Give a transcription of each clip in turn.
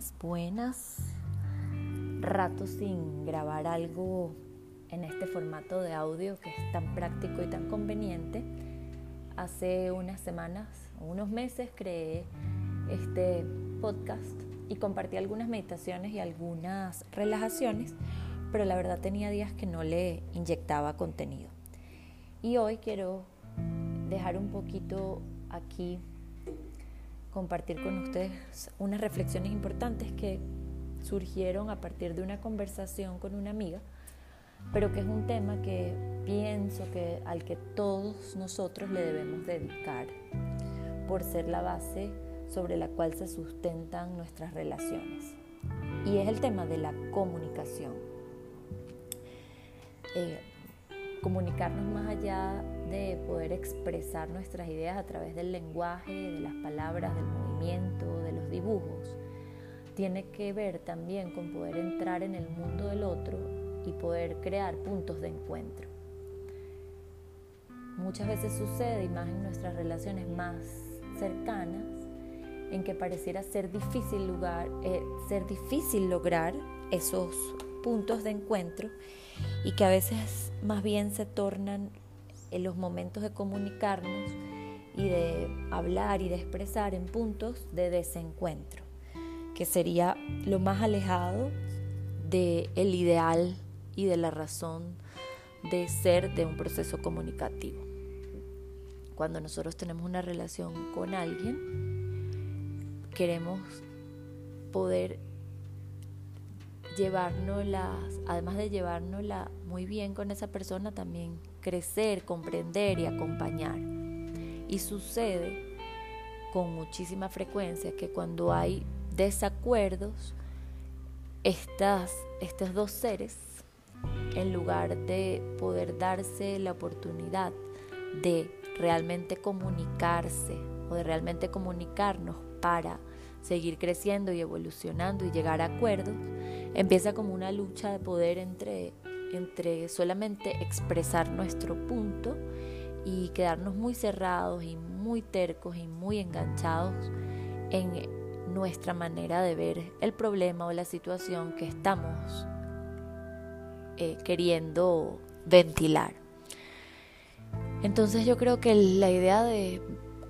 buenas, buenas. Rato sin grabar algo en este formato de audio que es tan práctico y tan conveniente. Hace unas semanas, unos meses, creé este podcast y compartí algunas meditaciones y algunas relajaciones, pero la verdad tenía días que no le inyectaba contenido. Y hoy quiero dejar un poquito aquí compartir con ustedes unas reflexiones importantes que surgieron a partir de una conversación con una amiga, pero que es un tema que pienso que al que todos nosotros le debemos dedicar por ser la base sobre la cual se sustentan nuestras relaciones. Y es el tema de la comunicación. Eh, comunicarnos más allá de poder expresar nuestras ideas a través del lenguaje, de las palabras, del movimiento, de los dibujos, tiene que ver también con poder entrar en el mundo del otro y poder crear puntos de encuentro. Muchas veces sucede, y más en nuestras relaciones más cercanas, en que pareciera ser difícil, lugar, eh, ser difícil lograr esos puntos de encuentro y que a veces más bien se tornan en los momentos de comunicarnos y de hablar y de expresar en puntos de desencuentro, que sería lo más alejado del el ideal y de la razón de ser de un proceso comunicativo. Cuando nosotros tenemos una relación con alguien, queremos poder llevárnoslas, además de llevárnosla muy bien con esa persona, también crecer, comprender y acompañar. Y sucede con muchísima frecuencia que cuando hay desacuerdos, estas, estos dos seres, en lugar de poder darse la oportunidad de realmente comunicarse o de realmente comunicarnos para seguir creciendo y evolucionando y llegar a acuerdos, empieza como una lucha de poder entre, entre solamente expresar nuestro punto y quedarnos muy cerrados y muy tercos y muy enganchados en nuestra manera de ver el problema o la situación que estamos eh, queriendo ventilar. Entonces yo creo que la idea de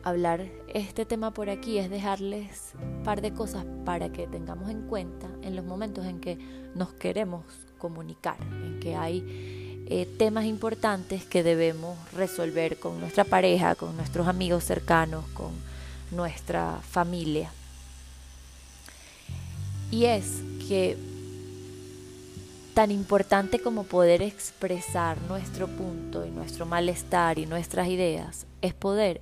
hablar este tema por aquí es dejarles un par de cosas para que tengamos en cuenta en los momentos en que nos queremos comunicar, en que hay eh, temas importantes que debemos resolver con nuestra pareja, con nuestros amigos cercanos, con nuestra familia. Y es que tan importante como poder expresar nuestro punto y nuestro malestar y nuestras ideas es poder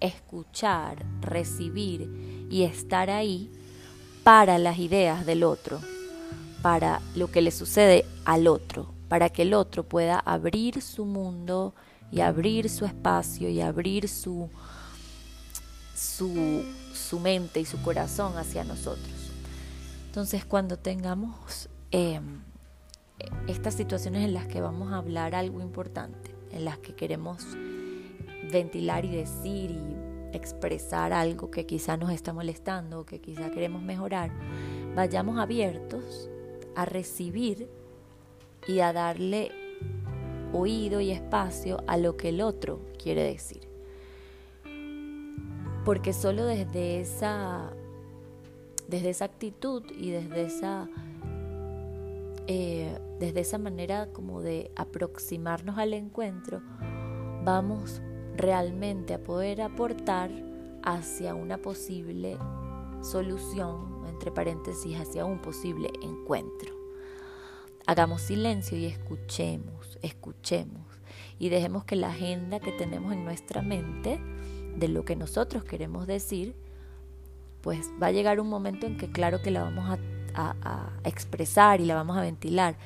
escuchar, recibir y estar ahí para las ideas del otro, para lo que le sucede al otro, para que el otro pueda abrir su mundo y abrir su espacio y abrir su, su, su mente y su corazón hacia nosotros. Entonces cuando tengamos em, estas situaciones en las que vamos a hablar algo importante, en las que queremos ventilar y decir y expresar algo que quizá nos está molestando, que quizá queremos mejorar, vayamos abiertos a recibir y a darle oído y espacio a lo que el otro quiere decir. Porque solo desde esa, desde esa actitud y desde esa, eh, desde esa manera como de aproximarnos al encuentro, vamos realmente a poder aportar hacia una posible solución, entre paréntesis, hacia un posible encuentro. Hagamos silencio y escuchemos, escuchemos y dejemos que la agenda que tenemos en nuestra mente de lo que nosotros queremos decir, pues va a llegar un momento en que claro que la vamos a, a expresar y la vamos a ventilar,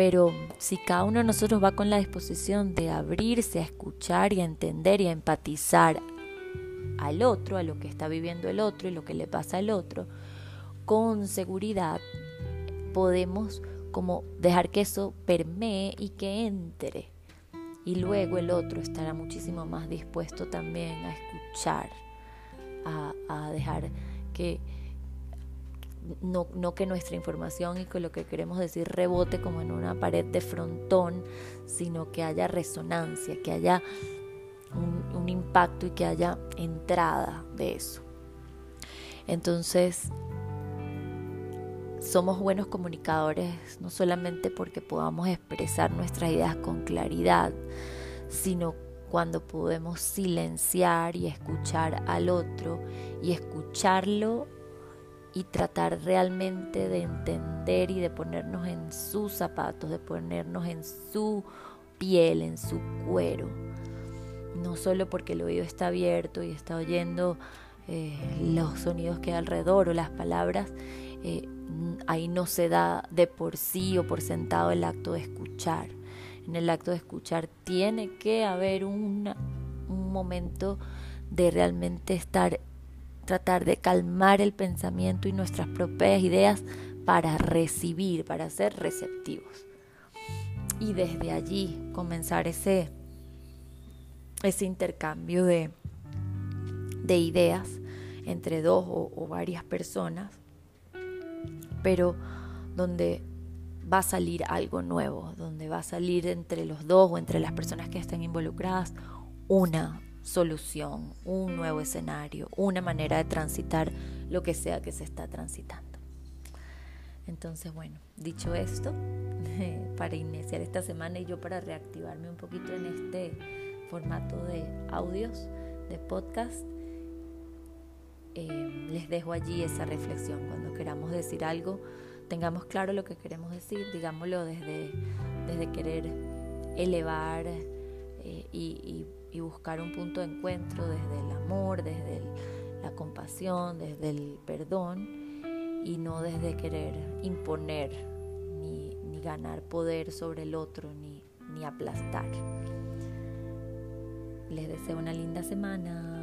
pero si cada uno de nosotros va con la disposición de abrirse a escuchar y a entender y a empatizar al otro, a lo que está viviendo el otro y lo que le pasa al otro, con seguridad podemos como dejar que eso permee y que entre. Y luego el otro estará muchísimo más dispuesto también a escuchar, a, a dejar que no, que nuestra información y que lo que queremos decir rebote como en una pared de frontón, sino que haya resonancia, que haya un, un impacto y que haya entrada de eso. Entonces, somos buenos comunicadores no solamente porque podamos expresar nuestras ideas con claridad, sino cuando podemos silenciar y escuchar al otro y escucharlo y tratar realmente de entender y de ponernos en sus zapatos, de ponernos en su piel, en su cuero. No solo porque el oído está abierto y está oyendo eh, los sonidos que hay alrededor o las palabras, eh, ahí no se da de por sí o por sentado el acto de escuchar. En el acto de escuchar tiene que haber un momento de realmente estar, tratar de calmar el pensamiento y nuestras propias ideas para recibir, para ser receptivos. Y desde allí comenzar ese, ese intercambio de, de ideas entre dos o varias personas pero donde va a salir algo nuevo, donde va a salir entre los dos o entre las personas que estén involucradas una solución, un nuevo escenario, una manera de transitar lo que sea que se está transitando. Entonces, bueno, dicho esto, para iniciar esta semana y yo para reactivarme un poquito en este formato de audios, de podcast, eh, les dejo allí esa reflexión. Cuando queramos decir algo, tengamos claro lo que queremos decir, digámoslo desde, desde querer elevar eh, y, buscar un punto de encuentro, desde el amor, desde la compasión, desde el perdón y no desde querer imponer ni, ni ganar poder sobre el otro ni, ni aplastar. Les deseo una linda semana.